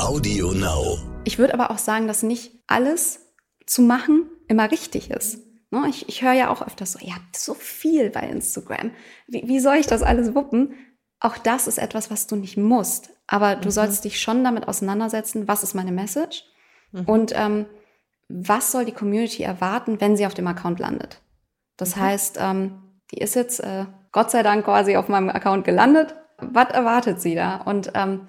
Audio Now. Ich würde aber auch sagen, dass nicht alles zu machen immer richtig ist. Ne, ich, ich höre ja auch öfters so, ihr habt so viel bei Instagram. Wie, wie soll ich das alles wuppen? Auch das ist etwas, was du nicht musst. Aber du mhm. sollst dich schon damit auseinandersetzen, was ist meine Message mhm. und ähm, was soll die Community erwarten, wenn sie auf dem Account landet. Das mhm. heißt, ähm, die ist jetzt äh, Gott sei Dank quasi auf meinem Account gelandet. Was erwartet sie da? Und ähm,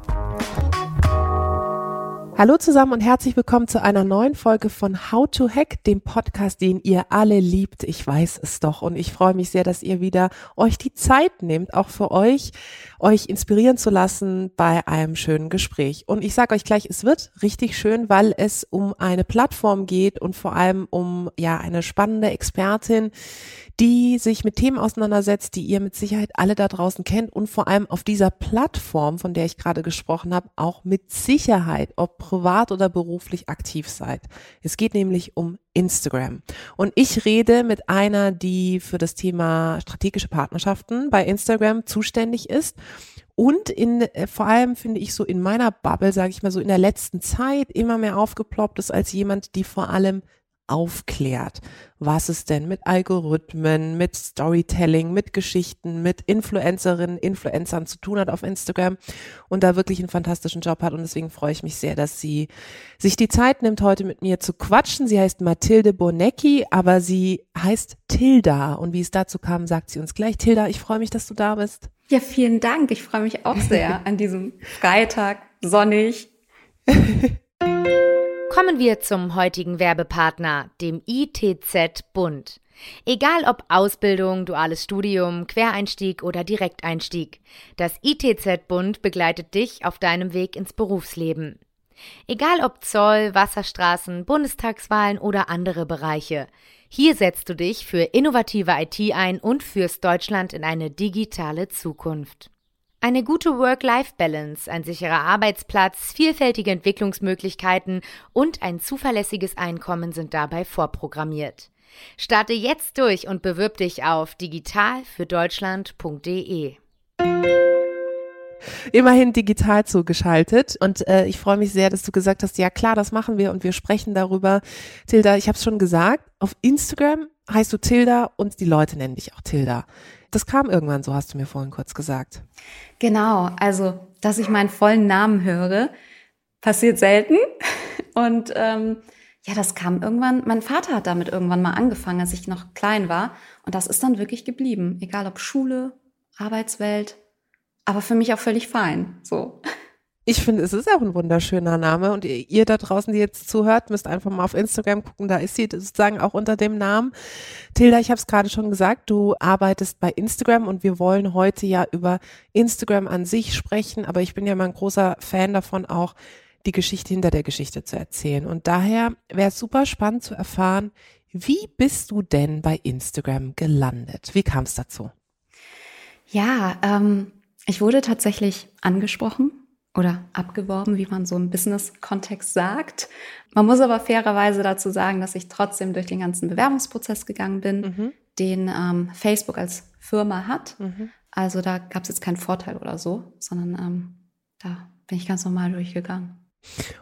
Hallo zusammen und herzlich willkommen zu einer neuen Folge von How to Hack, dem Podcast, den ihr alle liebt. Ich weiß es doch und ich freue mich sehr, dass ihr wieder euch die Zeit nehmt, auch für euch, euch inspirieren zu lassen bei einem schönen Gespräch. Und ich sage euch gleich, es wird richtig schön, weil es um eine Plattform geht und vor allem um ja eine spannende Expertin, die sich mit Themen auseinandersetzt, die ihr mit Sicherheit alle da draußen kennt und vor allem auf dieser Plattform, von der ich gerade gesprochen habe, auch mit Sicherheit, ob privat oder beruflich aktiv seid. Es geht nämlich um Instagram. Und ich rede mit einer, die für das Thema strategische Partnerschaften bei Instagram zuständig ist und in äh, vor allem finde ich so in meiner Bubble, sage ich mal so in der letzten Zeit immer mehr aufgeploppt ist als jemand, die vor allem aufklärt, was es denn mit Algorithmen, mit Storytelling, mit Geschichten, mit Influencerinnen, Influencern zu tun hat auf Instagram und da wirklich einen fantastischen Job hat. Und deswegen freue ich mich sehr, dass sie sich die Zeit nimmt, heute mit mir zu quatschen. Sie heißt Mathilde Bonecki, aber sie heißt Tilda. Und wie es dazu kam, sagt sie uns gleich. Tilda, ich freue mich, dass du da bist. Ja, vielen Dank. Ich freue mich auch sehr an diesem Freitag, sonnig. Kommen wir zum heutigen Werbepartner, dem ITZ Bund. Egal ob Ausbildung, duales Studium, Quereinstieg oder Direkteinstieg, das ITZ Bund begleitet dich auf deinem Weg ins Berufsleben. Egal ob Zoll, Wasserstraßen, Bundestagswahlen oder andere Bereiche. Hier setzt du dich für innovative IT ein und führst Deutschland in eine digitale Zukunft. Eine gute Work-Life-Balance, ein sicherer Arbeitsplatz, vielfältige Entwicklungsmöglichkeiten und ein zuverlässiges Einkommen sind dabei vorprogrammiert. Starte jetzt durch und bewirb dich auf digitalfürdeutschland.de. Immerhin digital zugeschaltet und äh, ich freue mich sehr, dass du gesagt hast, ja klar, das machen wir und wir sprechen darüber. Tilda, ich habe es schon gesagt, auf Instagram heißt du Tilda und die Leute nennen dich auch Tilda. Das kam irgendwann, so hast du mir vorhin kurz gesagt. Genau, also dass ich meinen vollen Namen höre, passiert selten. Und ähm, ja, das kam irgendwann, mein Vater hat damit irgendwann mal angefangen, als ich noch klein war. Und das ist dann wirklich geblieben. Egal ob Schule, Arbeitswelt, aber für mich auch völlig fein. So. Ich finde, es ist auch ein wunderschöner Name und ihr da draußen, die jetzt zuhört, müsst einfach mal auf Instagram gucken, da ist sie sozusagen auch unter dem Namen. Tilda, ich habe es gerade schon gesagt, du arbeitest bei Instagram und wir wollen heute ja über Instagram an sich sprechen, aber ich bin ja mal ein großer Fan davon auch, die Geschichte hinter der Geschichte zu erzählen. Und daher wäre es super spannend zu erfahren, wie bist du denn bei Instagram gelandet? Wie kam es dazu? Ja, ähm, ich wurde tatsächlich angesprochen oder abgeworben, wie man so im Business-Kontext sagt. Man muss aber fairerweise dazu sagen, dass ich trotzdem durch den ganzen Bewerbungsprozess gegangen bin, mhm. den ähm, Facebook als Firma hat. Mhm. Also da gab es jetzt keinen Vorteil oder so, sondern ähm, da bin ich ganz normal durchgegangen.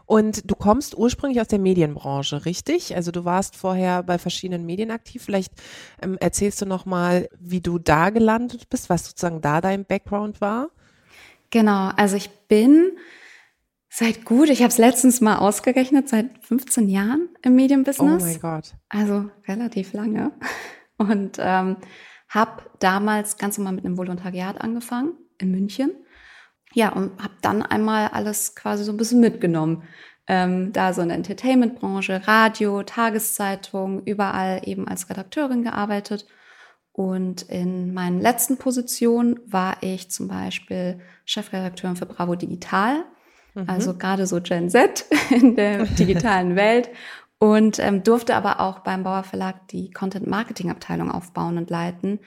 Und du kommst ursprünglich aus der Medienbranche, richtig? Also du warst vorher bei verschiedenen Medien aktiv. Vielleicht ähm, erzählst du noch mal, wie du da gelandet bist, was sozusagen da dein Background war? Genau, also ich bin seit gut, ich habe es letztens mal ausgerechnet, seit 15 Jahren im Medienbusiness. Oh mein Gott. Also relativ lange. Und ähm, habe damals ganz normal mit einem Volontariat angefangen in München. Ja, und habe dann einmal alles quasi so ein bisschen mitgenommen. Ähm, da so in der Entertainment-Branche, Radio, Tageszeitung, überall eben als Redakteurin gearbeitet Und in meinen letzten Positionen war ich zum Beispiel Chefredakteurin für Bravo Digital, mhm. also gerade so Gen Z in der digitalen Welt. Und ähm, durfte aber auch beim Bauer Verlag die Content Marketing Abteilung aufbauen und leiten.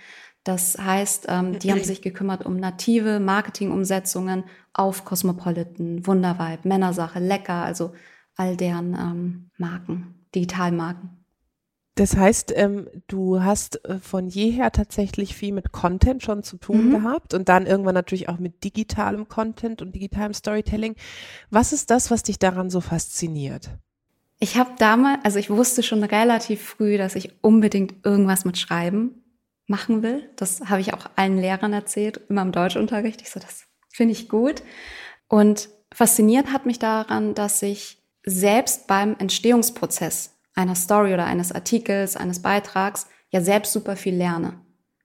Das heißt, ähm, die haben sich gekümmert um native Marketingumsetzungen auf Cosmopolitan, Wundervibe, Männersache, Lecker, also all deren ähm, Marken, Digitalmarken. Das heißt, ähm, du hast äh, von jeher tatsächlich viel mit Content schon zu tun mhm. gehabt und dann irgendwann natürlich auch mit digitalem Content und digitalem Storytelling. Was ist das, was dich daran so fasziniert? Ich habe damals, also ich wusste schon relativ früh, dass ich unbedingt irgendwas mit Schreiben machen will. Das habe ich auch allen Lehrern erzählt, immer im Deutschunterricht. Ich so, das finde ich gut. Und fasziniert hat mich daran, dass ich selbst beim Entstehungsprozess einer Story oder eines Artikels, eines Beitrags ja selbst super viel lerne,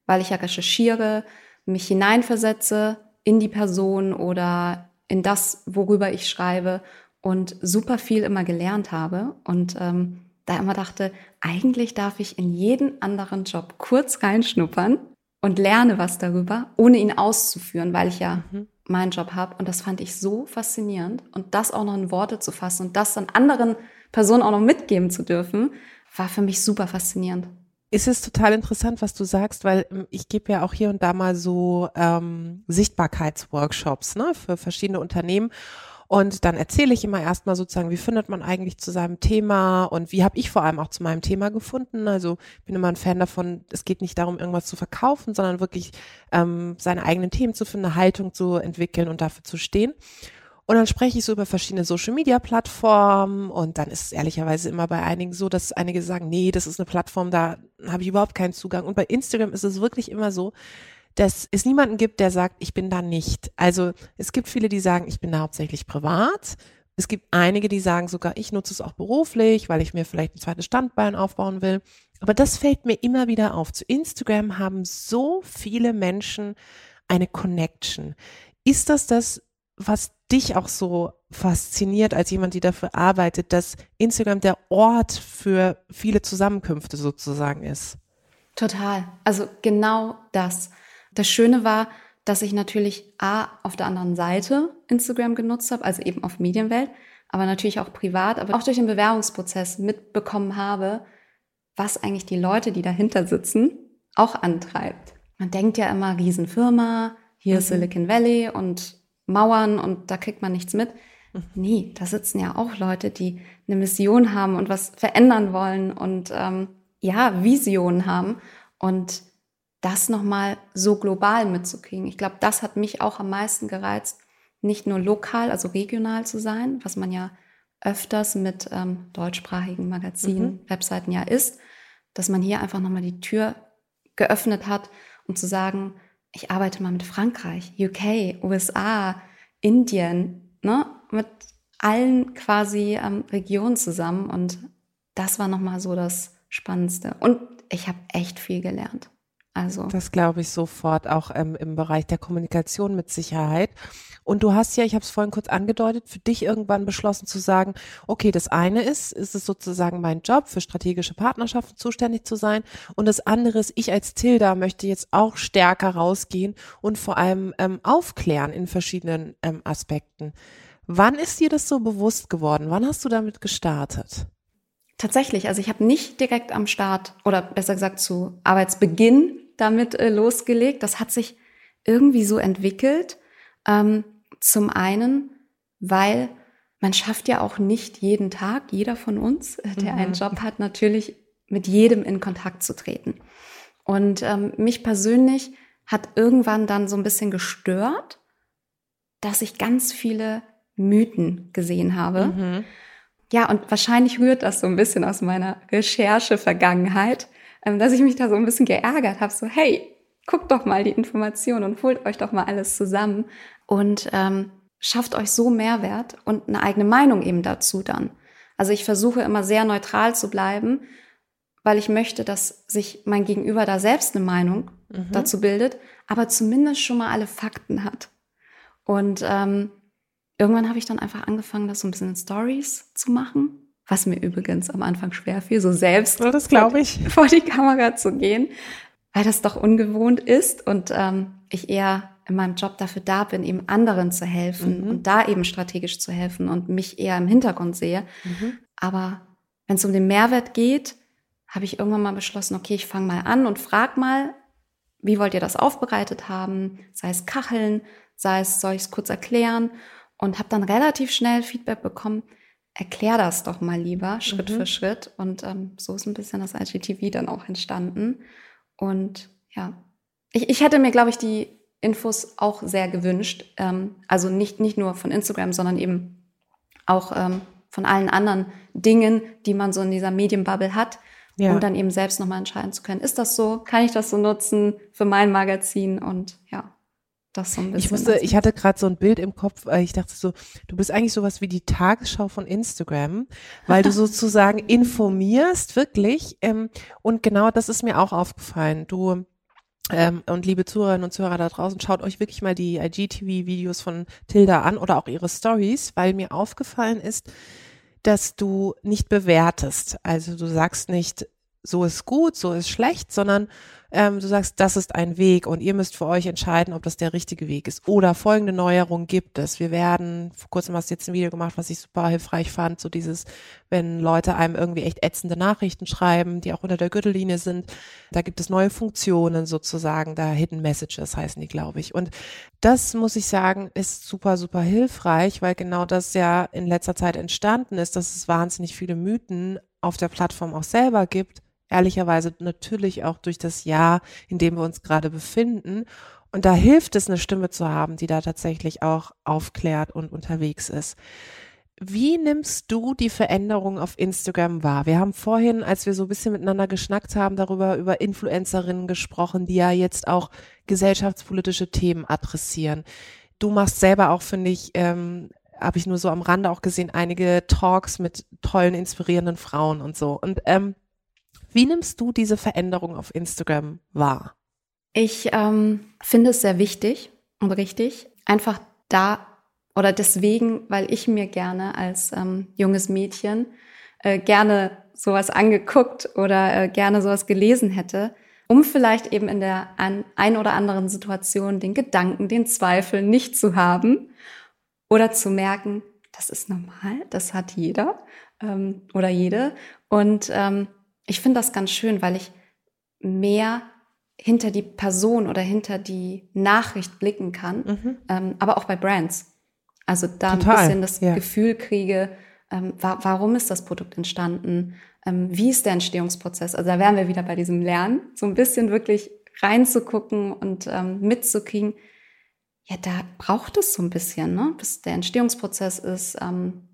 weil ich ja recherchiere, mich hineinversetze in die Person oder in das, worüber ich schreibe und super viel immer gelernt habe und ähm, da immer dachte, eigentlich darf ich in jeden anderen Job kurz reinschnuppern und lerne was darüber, ohne ihn auszuführen, weil ich ja mhm. meinen Job habe. Und das fand ich so faszinierend. Und das auch noch in Worte zu fassen und das dann anderen Person auch noch mitgeben zu dürfen, war für mich super faszinierend. Es ist total interessant, was du sagst, weil ähm, ich gebe ja auch hier und da mal so ähm, Sichtbarkeitsworkshops ne, für verschiedene Unternehmen. Und dann erzähle ich immer erstmal sozusagen, wie findet man eigentlich zu seinem Thema und wie habe ich vor allem auch zu meinem Thema gefunden. Also bin immer ein Fan davon, es geht nicht darum, irgendwas zu verkaufen, sondern wirklich ähm, seine eigenen Themen zu finden, eine Haltung zu entwickeln und dafür zu stehen. Und dann spreche ich so über verschiedene Social-Media-Plattformen und dann ist es ehrlicherweise immer bei einigen so, dass einige sagen, nee, das ist eine Plattform, da habe ich überhaupt keinen Zugang. Und bei Instagram ist es wirklich immer so, dass es niemanden gibt, der sagt, ich bin da nicht. Also es gibt viele, die sagen, ich bin da hauptsächlich privat. Es gibt einige, die sagen sogar, ich nutze es auch beruflich, weil ich mir vielleicht ein zweites Standbein aufbauen will. Aber das fällt mir immer wieder auf. Zu Instagram haben so viele Menschen eine Connection. Ist das das, was dich auch so fasziniert als jemand, die dafür arbeitet, dass Instagram der Ort für viele Zusammenkünfte sozusagen ist? Total. Also genau das. Das Schöne war, dass ich natürlich A auf der anderen Seite Instagram genutzt habe, also eben auf Medienwelt, aber natürlich auch privat, aber auch durch den Bewerbungsprozess mitbekommen habe, was eigentlich die Leute, die dahinter sitzen, auch antreibt. Man denkt ja immer Riesenfirma, hier mhm. ist Silicon Valley und Mauern und da kriegt man nichts mit. Mhm. Nee, da sitzen ja auch Leute, die eine Mission haben und was verändern wollen und ähm, ja, Visionen haben und das nochmal so global mitzukriegen. Ich glaube, das hat mich auch am meisten gereizt, nicht nur lokal, also regional zu sein, was man ja öfters mit ähm, deutschsprachigen Magazinen, mhm. Webseiten ja ist, dass man hier einfach nochmal die Tür geöffnet hat, um zu sagen, ich arbeite mal mit Frankreich, UK, USA, Indien, ne, mit allen quasi ähm, Regionen zusammen und das war nochmal so das Spannendste. Und ich habe echt viel gelernt. Also. Das glaube ich sofort, auch ähm, im Bereich der Kommunikation mit Sicherheit. Und du hast ja, ich habe es vorhin kurz angedeutet, für dich irgendwann beschlossen zu sagen, okay, das eine ist, ist es sozusagen mein Job, für strategische Partnerschaften zuständig zu sein. Und das andere ist, ich als Tilda möchte jetzt auch stärker rausgehen und vor allem ähm, aufklären in verschiedenen ähm, Aspekten. Wann ist dir das so bewusst geworden? Wann hast du damit gestartet? Tatsächlich, also ich habe nicht direkt am Start oder besser gesagt zu Arbeitsbeginn damit äh, losgelegt. Das hat sich irgendwie so entwickelt. Ähm, zum einen, weil man schafft ja auch nicht jeden Tag, jeder von uns, äh, der mhm. einen Job hat, natürlich mit jedem in Kontakt zu treten. Und ähm, mich persönlich hat irgendwann dann so ein bisschen gestört, dass ich ganz viele Mythen gesehen habe. Mhm. Ja, und wahrscheinlich rührt das so ein bisschen aus meiner Recherche-Vergangenheit, ähm, dass ich mich da so ein bisschen geärgert habe, so hey, guckt doch mal die Informationen und holt euch doch mal alles zusammen und ähm, schafft euch so Mehrwert und eine eigene Meinung eben dazu dann. Also ich versuche immer sehr neutral zu bleiben, weil ich möchte, dass sich mein Gegenüber da selbst eine Meinung mhm. dazu bildet, aber zumindest schon mal alle Fakten hat. Und ähm, irgendwann habe ich dann einfach angefangen, das so ein bisschen in Stories zu machen was mir übrigens am Anfang schwer fiel, so selbst das glaube ich. vor die Kamera zu gehen, weil das doch ungewohnt ist und ähm, ich eher in meinem Job dafür da bin, eben anderen zu helfen mhm. und da eben strategisch zu helfen und mich eher im Hintergrund sehe. Mhm. Aber wenn es um den Mehrwert geht, habe ich irgendwann mal beschlossen, okay, ich fange mal an und frag mal, wie wollt ihr das aufbereitet haben? Sei es Kacheln, sei es, soll ich es kurz erklären? Und habe dann relativ schnell Feedback bekommen, erklär das doch mal lieber, Schritt mhm. für Schritt. Und ähm, so ist ein bisschen das IGTV dann auch entstanden. Und ja, ich, ich hätte mir, glaube ich, die Infos auch sehr gewünscht. Ähm, also nicht, nicht nur von Instagram, sondern eben auch ähm, von allen anderen Dingen, die man so in dieser Medienbubble hat. Ja. Um dann eben selbst nochmal entscheiden zu können, ist das so? Kann ich das so nutzen für mein Magazin? Und ja, das so ein bisschen. Ich wusste, ich hatte gerade so ein Bild im Kopf, ich dachte so, du bist eigentlich sowas wie die Tagesschau von Instagram, weil du sozusagen informierst, wirklich. Ähm, und genau das ist mir auch aufgefallen. Du ähm, und liebe Zuhörerinnen und Zuhörer da draußen, schaut euch wirklich mal die IGTV-Videos von Tilda an oder auch ihre Stories, weil mir aufgefallen ist, dass du nicht bewertest. Also du sagst nicht, so ist gut, so ist schlecht, sondern ähm, du sagst, das ist ein Weg und ihr müsst für euch entscheiden, ob das der richtige Weg ist. Oder folgende Neuerung gibt es. Wir werden, vor kurzem hast du jetzt ein Video gemacht, was ich super hilfreich fand, so dieses, wenn Leute einem irgendwie echt ätzende Nachrichten schreiben, die auch unter der Gürtellinie sind, da gibt es neue Funktionen sozusagen, da Hidden Messages heißen die, glaube ich. Und das muss ich sagen, ist super, super hilfreich, weil genau das ja in letzter Zeit entstanden ist, dass es wahnsinnig viele Mythen auf der Plattform auch selber gibt, ehrlicherweise natürlich auch durch das Jahr, in dem wir uns gerade befinden. Und da hilft es, eine Stimme zu haben, die da tatsächlich auch aufklärt und unterwegs ist. Wie nimmst du die Veränderung auf Instagram wahr? Wir haben vorhin, als wir so ein bisschen miteinander geschnackt haben, darüber über Influencerinnen gesprochen, die ja jetzt auch gesellschaftspolitische Themen adressieren. Du machst selber auch, finde ich, ähm, habe ich nur so am Rande auch gesehen, einige Talks mit tollen, inspirierenden Frauen und so. Und ähm, wie nimmst du diese Veränderung auf Instagram wahr? Ich ähm, finde es sehr wichtig und richtig, einfach da oder deswegen, weil ich mir gerne als ähm, junges Mädchen äh, gerne sowas angeguckt oder äh, gerne sowas gelesen hätte, um vielleicht eben in der ein, oder anderen Situation den Gedanken, den Zweifel nicht zu haben oder zu merken, das ist normal, das hat jeder ähm, oder jede. Und ähm, ich finde das ganz schön, weil ich mehr hinter die Person oder hinter die Nachricht blicken kann, mhm. ähm, aber auch bei Brands. Also da Total. ein bisschen das ja. Gefühl kriege, ähm, wa warum ist das Produkt entstanden? Ähm, wie ist der Entstehungsprozess? Also da wären wir wieder bei diesem Lernen, so ein bisschen wirklich reinzugucken und ähm, mitzukriegen. Ja, da braucht es so ein bisschen, ne? bis der Entstehungsprozess ist, ähm,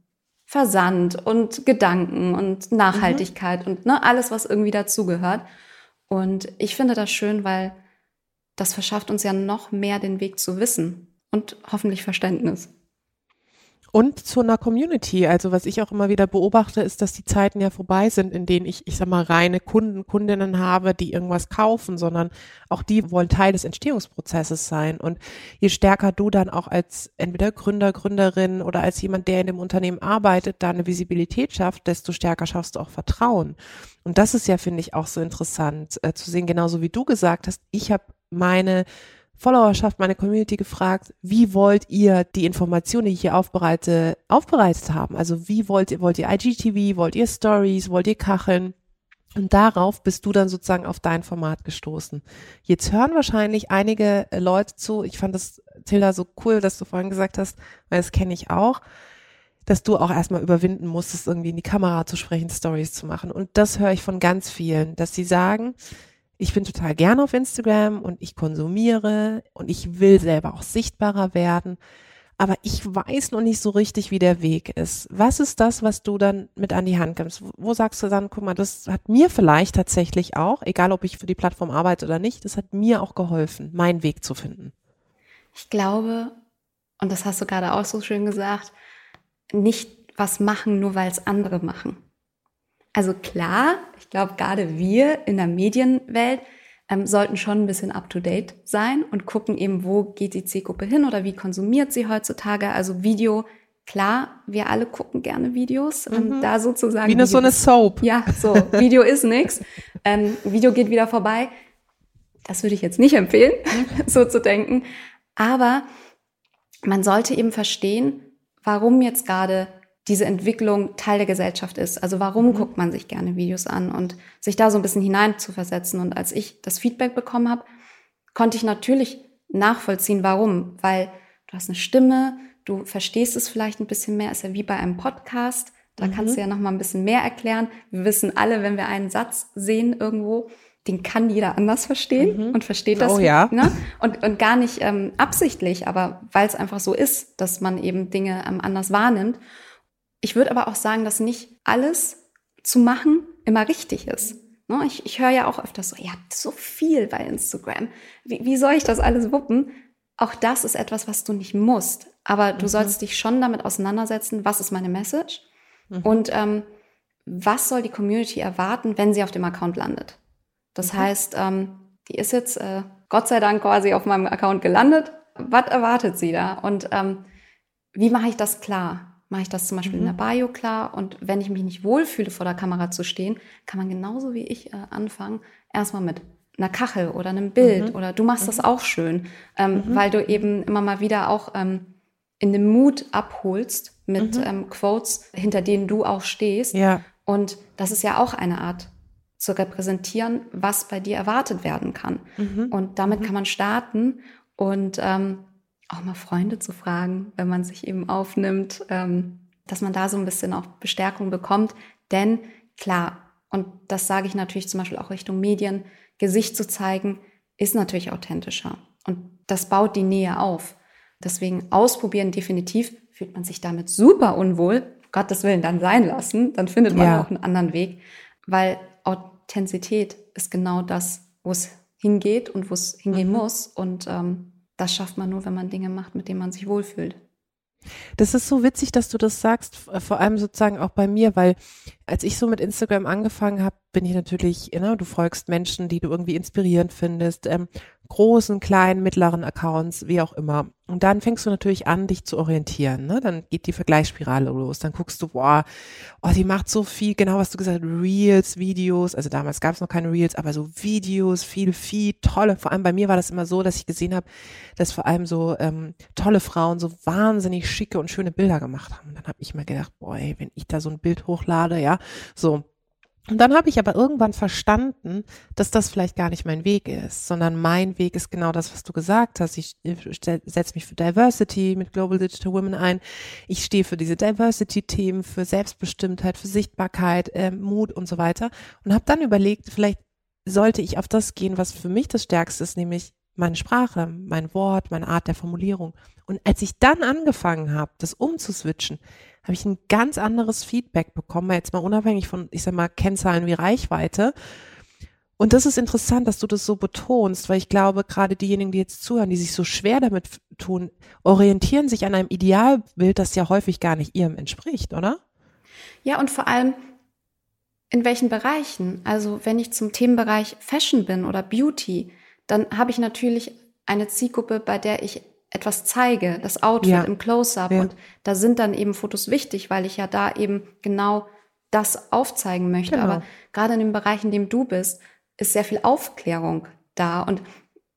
Versand und Gedanken und Nachhaltigkeit mhm. und ne, alles, was irgendwie dazugehört. Und ich finde das schön, weil das verschafft uns ja noch mehr den Weg zu wissen und hoffentlich Verständnis. Und zu einer Community. Also was ich auch immer wieder beobachte, ist, dass die Zeiten ja vorbei sind, in denen ich, ich sag mal, reine Kunden, Kundinnen habe, die irgendwas kaufen, sondern auch die wollen Teil des Entstehungsprozesses sein. Und je stärker du dann auch als entweder Gründer, Gründerin oder als jemand, der in dem Unternehmen arbeitet, da eine Visibilität schafft, desto stärker schaffst du auch Vertrauen. Und das ist ja, finde ich, auch so interessant äh, zu sehen, genauso wie du gesagt hast, ich habe meine Followerschaft, meine Community gefragt, wie wollt ihr die Informationen, die ich hier aufbereite, aufbereitet haben? Also wie wollt ihr, wollt ihr IGTV, wollt ihr Stories, wollt ihr Kacheln? Und darauf bist du dann sozusagen auf dein Format gestoßen. Jetzt hören wahrscheinlich einige Leute zu. Ich fand das, Tilda, so cool, dass du vorhin gesagt hast, weil das kenne ich auch, dass du auch erstmal überwinden musstest, irgendwie in die Kamera zu sprechen, Stories zu machen. Und das höre ich von ganz vielen, dass sie sagen, ich bin total gerne auf Instagram und ich konsumiere und ich will selber auch sichtbarer werden. Aber ich weiß noch nicht so richtig, wie der Weg ist. Was ist das, was du dann mit an die Hand gibst? Wo sagst du dann, guck mal, das hat mir vielleicht tatsächlich auch, egal ob ich für die Plattform arbeite oder nicht, das hat mir auch geholfen, meinen Weg zu finden. Ich glaube, und das hast du gerade auch so schön gesagt, nicht was machen, nur weil es andere machen. Also klar, ich glaube, gerade wir in der Medienwelt ähm, sollten schon ein bisschen up-to-date sein und gucken eben, wo geht die Zielgruppe hin oder wie konsumiert sie heutzutage. Also Video, klar, wir alle gucken gerne Videos. Ähm, mhm. da sozusagen. Wie eine, so eine Soap. Ja, so, Video ist nix. Ähm, Video geht wieder vorbei. Das würde ich jetzt nicht empfehlen, so zu denken. Aber man sollte eben verstehen, warum jetzt gerade diese Entwicklung Teil der Gesellschaft ist. Also warum mhm. guckt man sich gerne Videos an und sich da so ein bisschen hineinzuversetzen. Und als ich das Feedback bekommen habe, konnte ich natürlich nachvollziehen, warum. Weil du hast eine Stimme, du verstehst es vielleicht ein bisschen mehr, ist ja wie bei einem Podcast. Da mhm. kannst du ja noch mal ein bisschen mehr erklären. Wir wissen alle, wenn wir einen Satz sehen irgendwo, den kann jeder anders verstehen mhm. und versteht das. Oh ja. Ne? Und, und gar nicht ähm, absichtlich, aber weil es einfach so ist, dass man eben Dinge ähm, anders wahrnimmt. Ich würde aber auch sagen, dass nicht alles zu machen immer richtig ist. Ne? Ich, ich höre ja auch öfters so, ihr habt so viel bei Instagram. Wie, wie soll ich das alles wuppen? Auch das ist etwas, was du nicht musst. Aber du mhm. sollst dich schon damit auseinandersetzen, was ist meine Message mhm. und ähm, was soll die Community erwarten, wenn sie auf dem Account landet. Das mhm. heißt, ähm, die ist jetzt äh, Gott sei Dank quasi auf meinem Account gelandet. Was erwartet sie da? Und ähm, wie mache ich das klar? Mache ich das zum Beispiel mhm. in der Bio klar? Und wenn ich mich nicht wohlfühle, vor der Kamera zu stehen, kann man genauso wie ich äh, anfangen, erstmal mit einer Kachel oder einem Bild mhm. oder du machst mhm. das auch schön, ähm, mhm. weil du eben immer mal wieder auch ähm, in dem Mut abholst mit mhm. ähm, Quotes, hinter denen du auch stehst. Ja. Und das ist ja auch eine Art zu repräsentieren, was bei dir erwartet werden kann. Mhm. Und damit kann man starten und ähm, auch mal Freunde zu fragen, wenn man sich eben aufnimmt, ähm, dass man da so ein bisschen auch Bestärkung bekommt. Denn klar, und das sage ich natürlich zum Beispiel auch Richtung Medien, Gesicht zu zeigen, ist natürlich authentischer. Und das baut die Nähe auf. Deswegen ausprobieren definitiv, fühlt man sich damit super unwohl, Gottes Willen dann sein lassen, dann findet man ja. auch einen anderen Weg, weil Authentizität ist genau das, wo es hingeht und wo es hingehen mhm. muss. Und ähm, das schafft man nur, wenn man Dinge macht, mit denen man sich wohlfühlt. Das ist so witzig, dass du das sagst, vor allem sozusagen auch bei mir, weil als ich so mit Instagram angefangen habe, bin ich natürlich, ne, du folgst Menschen, die du irgendwie inspirierend findest, ähm, großen, kleinen, mittleren Accounts, wie auch immer. Und dann fängst du natürlich an, dich zu orientieren. Ne? Dann geht die Vergleichsspirale los. Dann guckst du, boah, oh, die macht so viel, genau was du gesagt hast, Reels, Videos. Also damals gab es noch keine Reels, aber so Videos, viel, viel tolle. Vor allem bei mir war das immer so, dass ich gesehen habe, dass vor allem so ähm, tolle Frauen so wahnsinnig schicke und schöne Bilder gemacht haben. Und dann habe ich mir gedacht, boah, ey, wenn ich da so ein Bild hochlade, ja, so und dann habe ich aber irgendwann verstanden, dass das vielleicht gar nicht mein Weg ist, sondern mein Weg ist genau das, was du gesagt hast. Ich setze mich für Diversity mit Global Digital Women ein. Ich stehe für diese Diversity-Themen, für Selbstbestimmtheit, für Sichtbarkeit, äh, Mut und so weiter. Und habe dann überlegt, vielleicht sollte ich auf das gehen, was für mich das Stärkste ist, nämlich meine Sprache, mein Wort, meine Art der Formulierung. Und als ich dann angefangen habe, das umzuswitchen, habe ich ein ganz anderes Feedback bekommen, jetzt mal unabhängig von, ich sag mal, Kennzahlen wie Reichweite. Und das ist interessant, dass du das so betonst, weil ich glaube, gerade diejenigen, die jetzt zuhören, die sich so schwer damit tun, orientieren sich an einem Idealbild, das ja häufig gar nicht ihrem entspricht, oder? Ja, und vor allem, in welchen Bereichen? Also, wenn ich zum Themenbereich Fashion bin oder Beauty, dann habe ich natürlich eine Zielgruppe, bei der ich etwas zeige, das Outfit ja. im Close-up. Ja. Und da sind dann eben Fotos wichtig, weil ich ja da eben genau das aufzeigen möchte. Genau. Aber gerade in dem Bereich, in dem du bist, ist sehr viel Aufklärung da. Und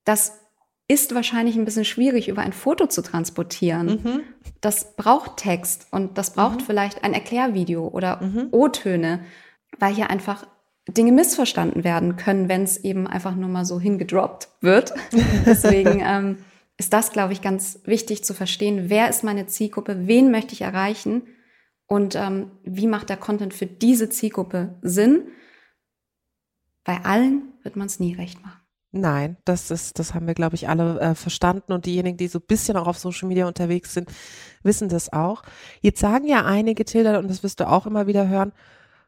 das ist wahrscheinlich ein bisschen schwierig, über ein Foto zu transportieren. Mhm. Das braucht Text und das braucht mhm. vielleicht ein Erklärvideo oder mhm. O-Töne, weil hier einfach Dinge missverstanden werden können, wenn es eben einfach nur mal so hingedroppt wird. Deswegen ähm, ist das, glaube ich, ganz wichtig zu verstehen. Wer ist meine Zielgruppe? Wen möchte ich erreichen? Und ähm, wie macht der Content für diese Zielgruppe Sinn? Bei allen wird man es nie recht machen. Nein, das ist, das haben wir, glaube ich, alle äh, verstanden und diejenigen, die so ein bisschen auch auf Social Media unterwegs sind, wissen das auch. Jetzt sagen ja einige Tilda, und das wirst du auch immer wieder hören,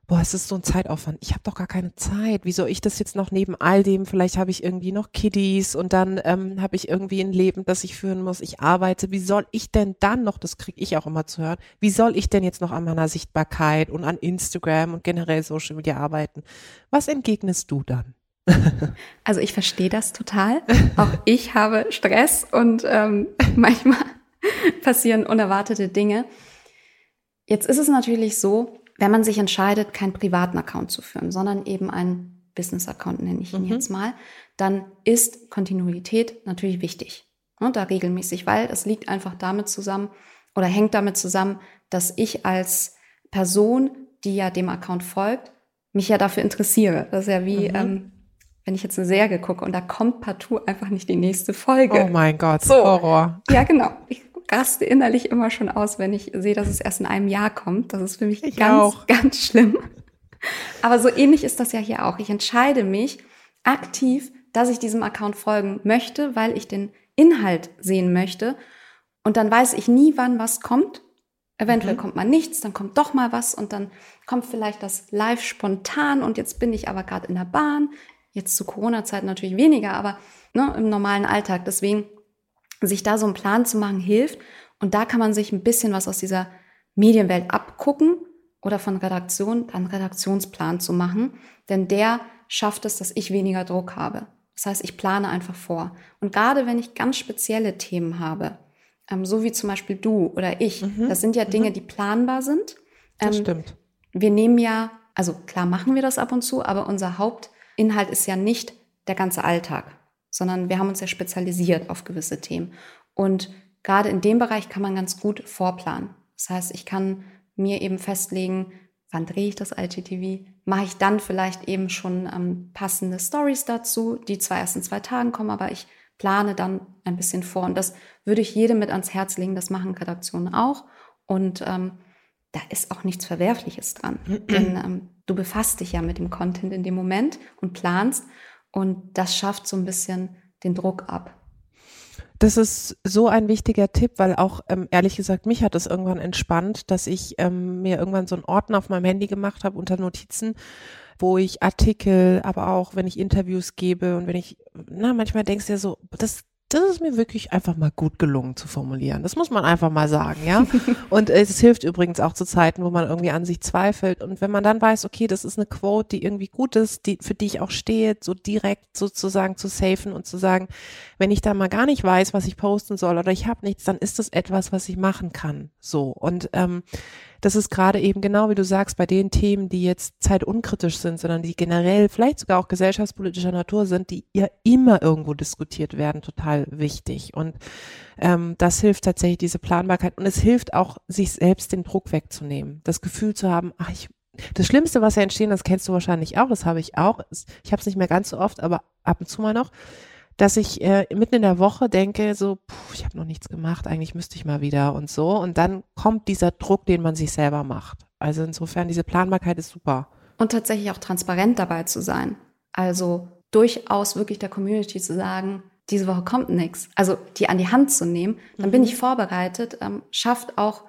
boah, es ist so ein Zeitaufwand. Ich habe doch gar keine Zeit. Wie soll ich das jetzt noch neben all dem? Vielleicht habe ich irgendwie noch Kiddies und dann ähm, habe ich irgendwie ein Leben, das ich führen muss. Ich arbeite. Wie soll ich denn dann noch, das kriege ich auch immer zu hören, wie soll ich denn jetzt noch an meiner Sichtbarkeit und an Instagram und generell Social Media arbeiten? Was entgegnest du dann? Also ich verstehe das total. Auch ich habe Stress und ähm, manchmal passieren unerwartete Dinge. Jetzt ist es natürlich so, wenn man sich entscheidet, keinen privaten Account zu führen, sondern eben einen Business-Account nenne ich ihn mhm. jetzt mal, dann ist Kontinuität natürlich wichtig. Ne, da regelmäßig, weil es liegt einfach damit zusammen oder hängt damit zusammen, dass ich als Person, die ja dem Account folgt, mich ja dafür interessiere. Das ist ja wie, mhm. ähm, wenn ich jetzt eine Serie gucke und da kommt partout einfach nicht die nächste Folge. Oh mein Gott, so. Horror. Ja, genau. Ich raste innerlich immer schon aus, wenn ich sehe, dass es erst in einem Jahr kommt. Das ist für mich ich ganz, auch. ganz schlimm. Aber so ähnlich ist das ja hier auch. Ich entscheide mich aktiv, dass ich diesem Account folgen möchte, weil ich den Inhalt sehen möchte. Und dann weiß ich nie, wann was kommt. Eventuell mhm. kommt mal nichts, dann kommt doch mal was und dann kommt vielleicht das live spontan und jetzt bin ich aber gerade in der Bahn. Jetzt zu Corona-Zeit natürlich weniger, aber ne, im normalen Alltag. Deswegen sich da so einen Plan zu machen hilft. Und da kann man sich ein bisschen was aus dieser Medienwelt abgucken oder von Redaktion einen Redaktionsplan zu machen, denn der schafft es, dass ich weniger Druck habe. Das heißt, ich plane einfach vor. Und gerade wenn ich ganz spezielle Themen habe, ähm, so wie zum Beispiel du oder ich, mhm. das sind ja Dinge, mhm. die planbar sind. Ähm, das stimmt. Wir nehmen ja, also klar machen wir das ab und zu, aber unser Hauptinhalt ist ja nicht der ganze Alltag, sondern wir haben uns ja spezialisiert auf gewisse Themen. Und gerade in dem Bereich kann man ganz gut vorplanen. Das heißt, ich kann mir eben festlegen, wann drehe ich das IGTV, mache ich dann vielleicht eben schon ähm, passende Stories dazu, die zwar erst in zwei Tagen kommen, aber ich plane dann ein bisschen vor. Und das würde ich jedem mit ans Herz legen, das machen Redaktionen auch. Und ähm, da ist auch nichts Verwerfliches dran. Denn ähm, du befasst dich ja mit dem Content in dem Moment und planst. Und das schafft so ein bisschen den Druck ab. Das ist so ein wichtiger Tipp, weil auch ähm, ehrlich gesagt mich hat es irgendwann entspannt, dass ich ähm, mir irgendwann so einen Ordner auf meinem Handy gemacht habe unter Notizen, wo ich Artikel, aber auch wenn ich Interviews gebe und wenn ich, na manchmal denkst du ja so, das das ist mir wirklich einfach mal gut gelungen zu formulieren. Das muss man einfach mal sagen, ja. Und es hilft übrigens auch zu Zeiten, wo man irgendwie an sich zweifelt. Und wenn man dann weiß, okay, das ist eine Quote, die irgendwie gut ist, die, für die ich auch stehe, so direkt sozusagen zu safen und zu sagen, wenn ich da mal gar nicht weiß, was ich posten soll oder ich habe nichts, dann ist das etwas, was ich machen kann. So. Und ähm, das ist gerade eben genau wie du sagst, bei den Themen, die jetzt zeitunkritisch sind, sondern die generell vielleicht sogar auch gesellschaftspolitischer Natur sind, die ja immer irgendwo diskutiert werden, total wichtig. Und ähm, das hilft tatsächlich, diese Planbarkeit. Und es hilft auch, sich selbst den Druck wegzunehmen. Das Gefühl zu haben, ach, ich das Schlimmste, was ja entstehen, das kennst du wahrscheinlich auch, das habe ich auch. Ich habe es nicht mehr ganz so oft, aber ab und zu mal noch dass ich äh, mitten in der Woche denke, so, puh, ich habe noch nichts gemacht, eigentlich müsste ich mal wieder und so. Und dann kommt dieser Druck, den man sich selber macht. Also insofern, diese Planbarkeit ist super. Und tatsächlich auch transparent dabei zu sein. Also durchaus wirklich der Community zu sagen, diese Woche kommt nichts. Also die an die Hand zu nehmen, dann mhm. bin ich vorbereitet, ähm, schafft auch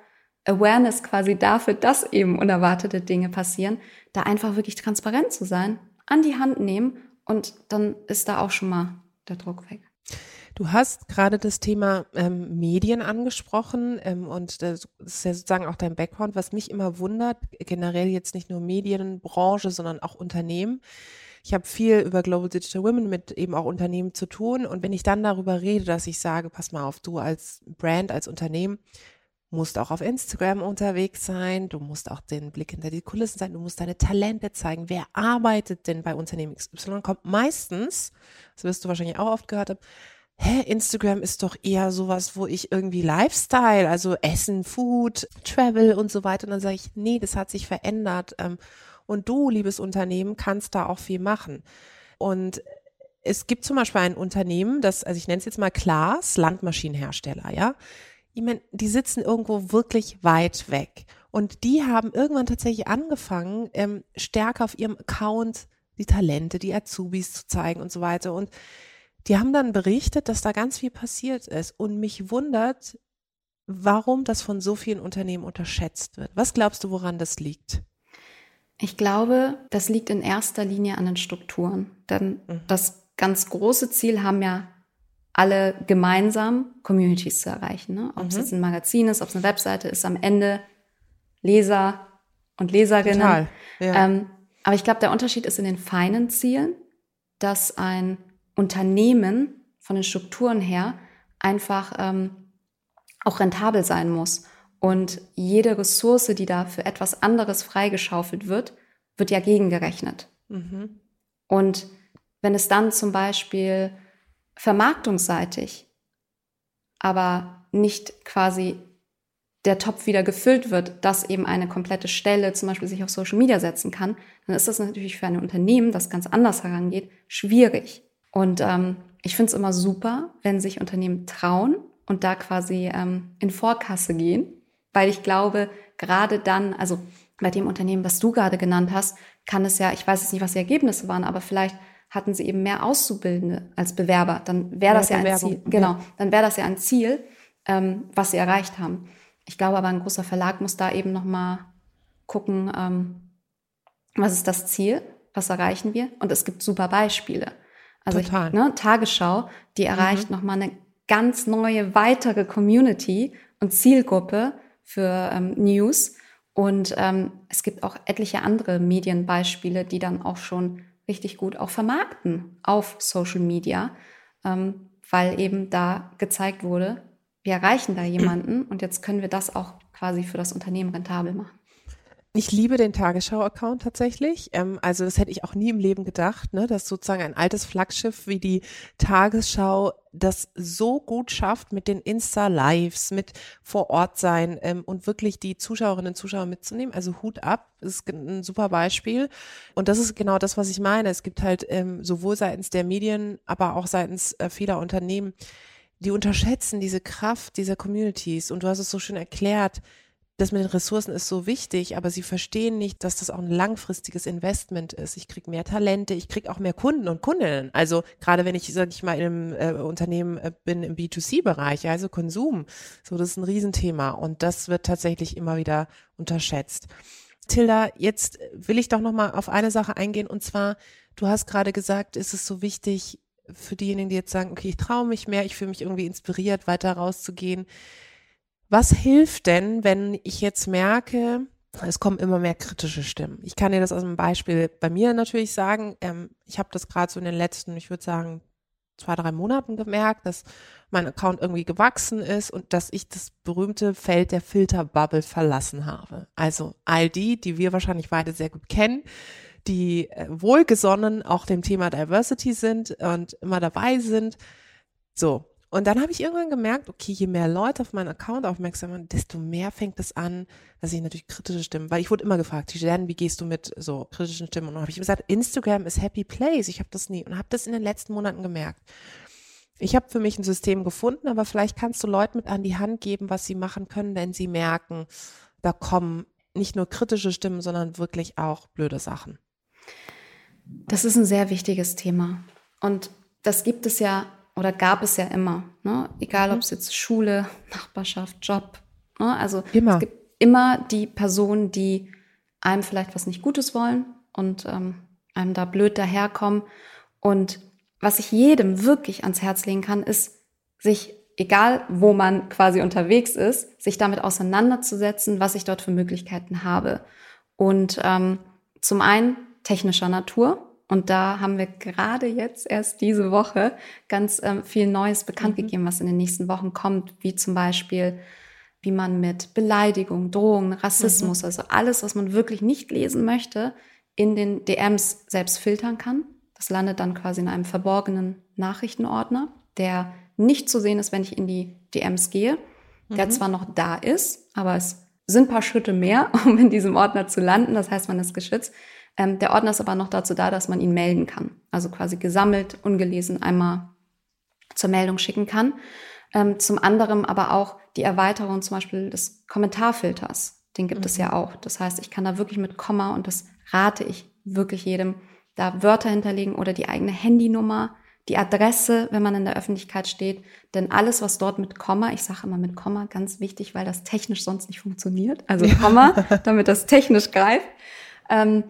Awareness quasi dafür, dass eben unerwartete Dinge passieren, da einfach wirklich transparent zu sein, an die Hand nehmen und dann ist da auch schon mal der Druck weg. Du hast gerade das Thema ähm, Medien angesprochen ähm, und das ist ja sozusagen auch dein Background, was mich immer wundert, generell jetzt nicht nur Medienbranche, sondern auch Unternehmen. Ich habe viel über Global Digital Women mit eben auch Unternehmen zu tun und wenn ich dann darüber rede, dass ich sage, pass mal auf, du als Brand, als Unternehmen, musst auch auf Instagram unterwegs sein, du musst auch den Blick hinter die Kulissen sein, du musst deine Talente zeigen. Wer arbeitet denn bei Unternehmen XY? Kommt meistens, das wirst du wahrscheinlich auch oft gehört haben, hä, Instagram ist doch eher sowas, wo ich irgendwie Lifestyle, also Essen, Food, Travel und so weiter. Und dann sage ich, nee, das hat sich verändert. Ähm, und du, liebes Unternehmen, kannst da auch viel machen. Und es gibt zum Beispiel ein Unternehmen, das, also ich nenne es jetzt mal Klaas, Landmaschinenhersteller, ja ich meine, die sitzen irgendwo wirklich weit weg. Und die haben irgendwann tatsächlich angefangen, ähm, stärker auf ihrem Account die Talente, die Azubis zu zeigen und so weiter. Und die haben dann berichtet, dass da ganz viel passiert ist. Und mich wundert, warum das von so vielen Unternehmen unterschätzt wird. Was glaubst du, woran das liegt? Ich glaube, das liegt in erster Linie an den Strukturen. Denn mhm. das ganz große Ziel haben ja alle gemeinsam Communities zu erreichen. Ne? Ob es mhm. jetzt ein Magazin ist, ob es eine Webseite ist, am Ende Leser und Leserinnen. Total, ja. ähm, aber ich glaube, der Unterschied ist in den feinen Zielen, dass ein Unternehmen von den Strukturen her einfach ähm, auch rentabel sein muss. Und jede Ressource, die da für etwas anderes freigeschaufelt wird, wird ja gegengerechnet. Mhm. Und wenn es dann zum Beispiel vermarktungsseitig, aber nicht quasi der Topf wieder gefüllt wird, dass eben eine komplette Stelle zum Beispiel sich auf Social Media setzen kann, dann ist das natürlich für ein Unternehmen, das ganz anders herangeht, schwierig. Und ähm, ich finde es immer super, wenn sich Unternehmen trauen und da quasi ähm, in Vorkasse gehen, weil ich glaube, gerade dann, also bei dem Unternehmen, was du gerade genannt hast, kann es ja, ich weiß jetzt nicht, was die Ergebnisse waren, aber vielleicht hatten sie eben mehr Auszubildende als Bewerber. Dann wäre das ja, ein Ziel. Genau, dann wäre das ja ein Ziel, ähm, was sie erreicht haben. Ich glaube aber, ein großer Verlag muss da eben noch mal gucken, ähm, was ist das Ziel, was erreichen wir? Und es gibt super Beispiele. Also Ich, ne, Tagesschau, die erreicht mhm. noch mal eine ganz neue, weitere Community und Zielgruppe für ähm, News. Und ähm, es gibt auch etliche andere Medienbeispiele, die dann auch schon richtig gut auch vermarkten auf Social Media, ähm, weil eben da gezeigt wurde, wir erreichen da jemanden und jetzt können wir das auch quasi für das Unternehmen rentabel machen. Ich liebe den Tagesschau-Account tatsächlich. Ähm, also das hätte ich auch nie im Leben gedacht, ne, dass sozusagen ein altes Flaggschiff wie die Tagesschau das so gut schafft mit den Insta-Lives, mit vor Ort sein ähm, und wirklich die Zuschauerinnen und Zuschauer mitzunehmen. Also Hut ab, ist ein super Beispiel. Und das ist genau das, was ich meine. Es gibt halt ähm, sowohl seitens der Medien, aber auch seitens äh, vieler Unternehmen, die unterschätzen diese Kraft dieser Communities. Und du hast es so schön erklärt, das mit den Ressourcen ist so wichtig, aber sie verstehen nicht, dass das auch ein langfristiges Investment ist. Ich kriege mehr Talente, ich kriege auch mehr Kunden und Kundinnen. Also gerade wenn ich, sage ich mal, im äh, Unternehmen äh, bin im B2C-Bereich, also Konsum, so das ist ein Riesenthema und das wird tatsächlich immer wieder unterschätzt. Tilda, jetzt will ich doch noch mal auf eine Sache eingehen und zwar, du hast gerade gesagt, ist es so wichtig für diejenigen, die jetzt sagen, okay, ich traue mich mehr, ich fühle mich irgendwie inspiriert, weiter rauszugehen was hilft denn, wenn ich jetzt merke, es kommen immer mehr kritische Stimmen? Ich kann dir das aus einem Beispiel bei mir natürlich sagen. Ähm, ich habe das gerade so in den letzten, ich würde sagen, zwei, drei Monaten gemerkt, dass mein Account irgendwie gewachsen ist und dass ich das berühmte Feld der Filterbubble verlassen habe. Also all die, die wir wahrscheinlich beide sehr gut kennen, die äh, wohlgesonnen auch dem Thema Diversity sind und immer dabei sind. So, und dann habe ich irgendwann gemerkt, okay, je mehr Leute auf meinen Account aufmerksam waren, desto mehr fängt es an, dass ich natürlich kritische Stimmen, weil ich wurde immer gefragt, Jen, wie gehst du mit so kritischen Stimmen? Und dann habe ich gesagt, Instagram ist Happy Place. Ich habe das nie und habe das in den letzten Monaten gemerkt. Ich habe für mich ein System gefunden, aber vielleicht kannst du Leuten mit an die Hand geben, was sie machen können, wenn sie merken, da kommen nicht nur kritische Stimmen, sondern wirklich auch blöde Sachen. Das ist ein sehr wichtiges Thema. Und das gibt es ja oder gab es ja immer. Ne? Egal, mhm. ob es jetzt Schule, Nachbarschaft, Job. Ne? Also immer. es gibt immer die Personen, die einem vielleicht was nicht Gutes wollen und ähm, einem da blöd daherkommen. Und was ich jedem wirklich ans Herz legen kann, ist, sich, egal wo man quasi unterwegs ist, sich damit auseinanderzusetzen, was ich dort für Möglichkeiten habe. Und ähm, zum einen technischer Natur, und da haben wir gerade jetzt erst diese Woche ganz ähm, viel Neues bekannt mhm. gegeben, was in den nächsten Wochen kommt, wie zum Beispiel, wie man mit Beleidigung, Drohungen, Rassismus, mhm. also alles, was man wirklich nicht lesen möchte, in den DMs selbst filtern kann. Das landet dann quasi in einem verborgenen Nachrichtenordner, der nicht zu sehen ist, wenn ich in die DMs gehe, der mhm. zwar noch da ist, aber es sind ein paar Schritte mehr, um in diesem Ordner zu landen. Das heißt, man ist geschützt. Ähm, der Ordner ist aber noch dazu da, dass man ihn melden kann. Also quasi gesammelt, ungelesen einmal zur Meldung schicken kann. Ähm, zum anderen aber auch die Erweiterung zum Beispiel des Kommentarfilters. Den gibt mhm. es ja mhm. auch. Das heißt, ich kann da wirklich mit Komma und das rate ich wirklich jedem, da Wörter hinterlegen oder die eigene Handynummer, die Adresse, wenn man in der Öffentlichkeit steht. Denn alles, was dort mit Komma, ich sage immer mit Komma, ganz wichtig, weil das technisch sonst nicht funktioniert. Also Komma, damit das technisch greift. Ähm,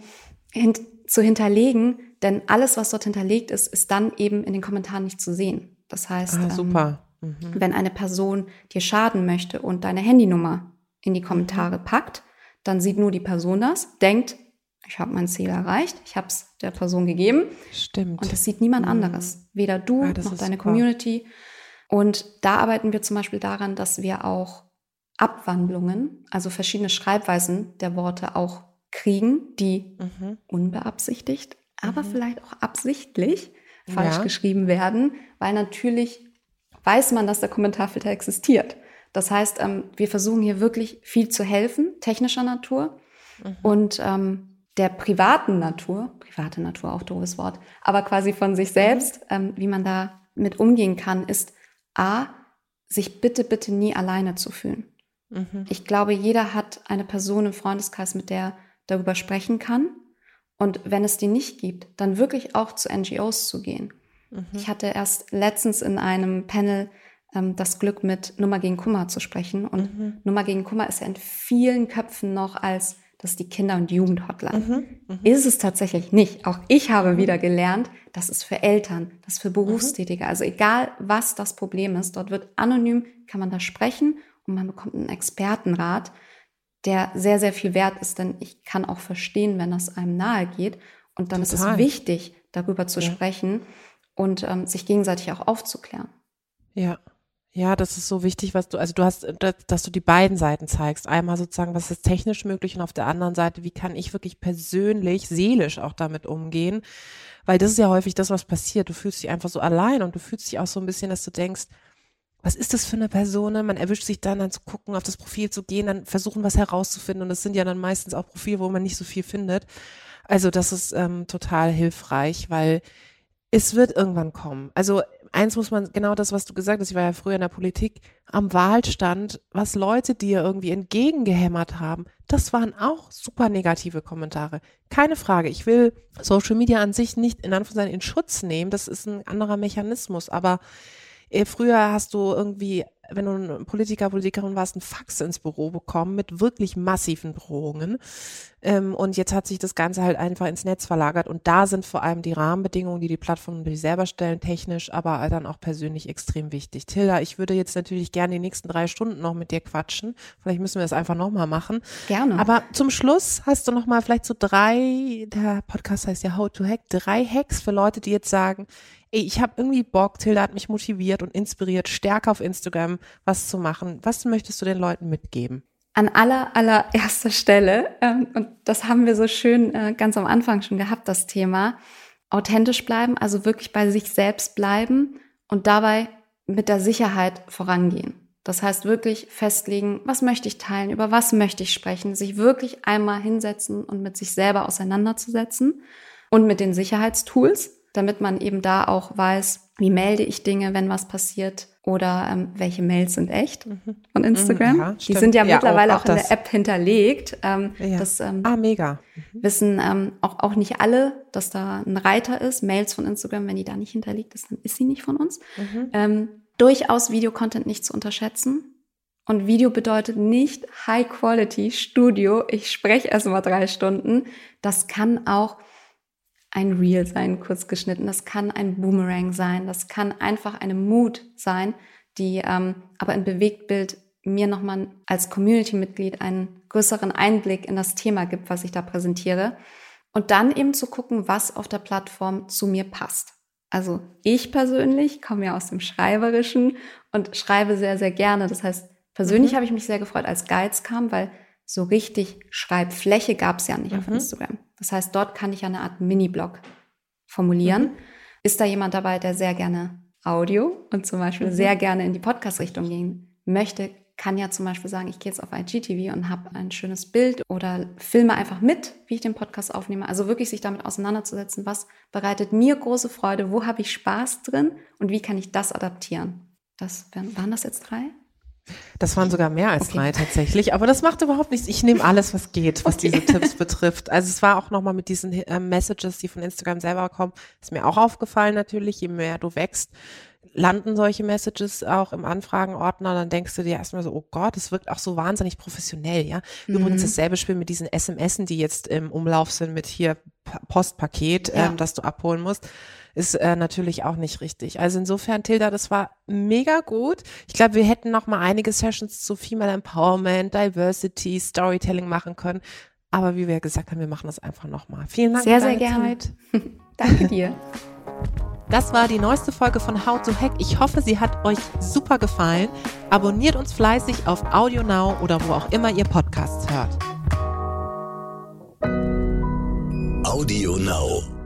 hint zu hinterlegen, denn alles, was dort hinterlegt ist, ist dann eben in den Kommentaren nicht zu sehen. Das heißt, ah, super. Mhm. wenn eine Person dir schaden möchte und deine Handynummer in die Kommentare mhm. packt, dann sieht nur die Person das, denkt, ich habe mein Ziel erreicht, ich habe es der Person gegeben. Stimmt. Und das sieht niemand mhm. anderes. Weder du ah, noch deine super. Community. Und da arbeiten wir zum Beispiel daran, dass wir auch Abwandlungen, also verschiedene Schreibweisen der Worte auch kriegen, die mhm. unbeabsichtigt aber mhm. vielleicht auch absichtlich falsch ja. geschrieben werden, weil natürlich weiß man, dass der Kommentarfilter existiert. Das heißt, ähm, wir versuchen hier wirklich viel zu helfen, technischer Natur mhm. und ähm, der privaten Natur, private Natur auch doofes Wort, aber quasi von sich selbst, mhm. ähm, wie man da mit umgehen kann, ist A, sich bitte, bitte nie alleine zu fühlen. Mhm. Ich glaube, jeder hat eine Person im Freundeskreis, mit der darüber sprechen kann. Und wenn es die nicht gibt, dann wirklich auch zu NGOs zu gehen. Mhm. Ich hatte erst letztens in einem Panel ähm, das Glück, mit Nummer gegen Kummer zu sprechen. Und mhm. Nummer gegen Kummer ist ja in vielen Köpfen noch als das ist die Kinder- und Jugendhotline. Mhm, mh. Ist es tatsächlich nicht. Auch ich habe mhm. wieder gelernt, das ist für Eltern, das ist für Berufstätige. Also egal, was das Problem ist, dort wird anonym, kann man da sprechen und man bekommt einen Expertenrat, der sehr, sehr viel wert ist, denn ich kann auch verstehen, wenn das einem nahe geht. Und dann Total. ist es wichtig, darüber zu ja. sprechen und ähm, sich gegenseitig auch aufzuklären. Ja. Ja, das ist so wichtig, was du, also du hast, dass du die beiden Seiten zeigst. Einmal sozusagen, was ist technisch möglich und auf der anderen Seite, wie kann ich wirklich persönlich, seelisch auch damit umgehen? Weil das ist ja häufig das, was passiert. Du fühlst dich einfach so allein und du fühlst dich auch so ein bisschen, dass du denkst, was ist das für eine Person? Man erwischt sich dann, dann zu gucken, auf das Profil zu gehen, dann versuchen, was herauszufinden. Und das sind ja dann meistens auch Profile, wo man nicht so viel findet. Also das ist ähm, total hilfreich, weil es wird irgendwann kommen. Also eins muss man, genau das, was du gesagt hast, ich war ja früher in der Politik, am Wahlstand, was Leute dir irgendwie entgegengehämmert haben, das waren auch super negative Kommentare. Keine Frage. Ich will Social Media an sich nicht in Anführungszeichen in Schutz nehmen. Das ist ein anderer Mechanismus. Aber früher hast du irgendwie wenn du ein Politiker, Politikerin warst, ein Fax ins Büro bekommen mit wirklich massiven Drohungen. Ähm, und jetzt hat sich das Ganze halt einfach ins Netz verlagert. Und da sind vor allem die Rahmenbedingungen, die die Plattformen die selber stellen, technisch, aber dann auch persönlich extrem wichtig. Tilda, ich würde jetzt natürlich gerne die nächsten drei Stunden noch mit dir quatschen. Vielleicht müssen wir das einfach nochmal machen. Gerne. Aber zum Schluss hast du nochmal vielleicht so drei, der Podcast heißt ja How to Hack, drei Hacks für Leute, die jetzt sagen, ey, ich habe irgendwie Bock, Tilda hat mich motiviert und inspiriert, stärker auf Instagram was zu machen. Was möchtest du den Leuten mitgeben? An aller, allererster Stelle, ähm, und das haben wir so schön äh, ganz am Anfang schon gehabt, das Thema, authentisch bleiben, also wirklich bei sich selbst bleiben und dabei mit der Sicherheit vorangehen. Das heißt wirklich festlegen, was möchte ich teilen, über was möchte ich sprechen, sich wirklich einmal hinsetzen und mit sich selber auseinanderzusetzen und mit den Sicherheitstools, damit man eben da auch weiß, wie melde ich Dinge, wenn was passiert oder ähm, welche Mails sind echt mhm. von Instagram. Mhm, ja, die sind ja, ja mittlerweile auch, auch, auch in der App hinterlegt. Ähm, ja. Das ähm, ah, mega. Mhm. wissen ähm, auch, auch nicht alle, dass da ein Reiter ist. Mails von Instagram, wenn die da nicht hinterlegt ist, dann ist sie nicht von uns. Mhm. Ähm, durchaus Videocontent nicht zu unterschätzen. Und Video bedeutet nicht High Quality Studio. Ich spreche erst mal drei Stunden. Das kann auch ein Reel sein, kurz geschnitten. Das kann ein Boomerang sein. Das kann einfach eine Mood sein, die ähm, aber in Bewegtbild mir nochmal als Community-Mitglied einen größeren Einblick in das Thema gibt, was ich da präsentiere. Und dann eben zu gucken, was auf der Plattform zu mir passt. Also ich persönlich komme ja aus dem Schreiberischen und schreibe sehr, sehr gerne. Das heißt, persönlich mhm. habe ich mich sehr gefreut, als Guides kam, weil so richtig Schreibfläche gab es ja nicht mhm. auf Instagram. Das heißt, dort kann ich eine Art Mini-Blog formulieren. Mhm. Ist da jemand dabei, der sehr gerne Audio und zum Beispiel mhm. sehr gerne in die Podcast-Richtung gehen möchte, kann ja zum Beispiel sagen, ich gehe jetzt auf IGTV und habe ein schönes Bild oder filme einfach mit, wie ich den Podcast aufnehme. Also wirklich sich damit auseinanderzusetzen, was bereitet mir große Freude, wo habe ich Spaß drin und wie kann ich das adaptieren. Das waren das jetzt drei? Das waren sogar mehr als okay. drei tatsächlich, aber das macht überhaupt nichts. Ich nehme alles, was geht, was okay. diese Tipps betrifft. Also es war auch nochmal mit diesen äh, Messages, die von Instagram selber kommen, ist mir auch aufgefallen natürlich, je mehr du wächst, landen solche Messages auch im Anfragenordner, dann denkst du dir erstmal so, oh Gott, es wirkt auch so wahnsinnig professionell, ja. Mhm. Übrigens dasselbe Spiel mit diesen SMSen, die jetzt im Umlauf sind mit hier Postpaket, ja. ähm, das du abholen musst ist äh, natürlich auch nicht richtig. Also insofern, Tilda, das war mega gut. Ich glaube, wir hätten noch mal einige Sessions zu Female Empowerment, Diversity, Storytelling machen können. Aber wie wir gesagt haben, wir machen das einfach noch mal. Vielen Dank sehr, für deine sehr gerne. Zeit. Danke dir. Das war die neueste Folge von How to Hack. Ich hoffe, sie hat euch super gefallen. Abonniert uns fleißig auf Audio Now oder wo auch immer ihr Podcasts hört. Audio Now.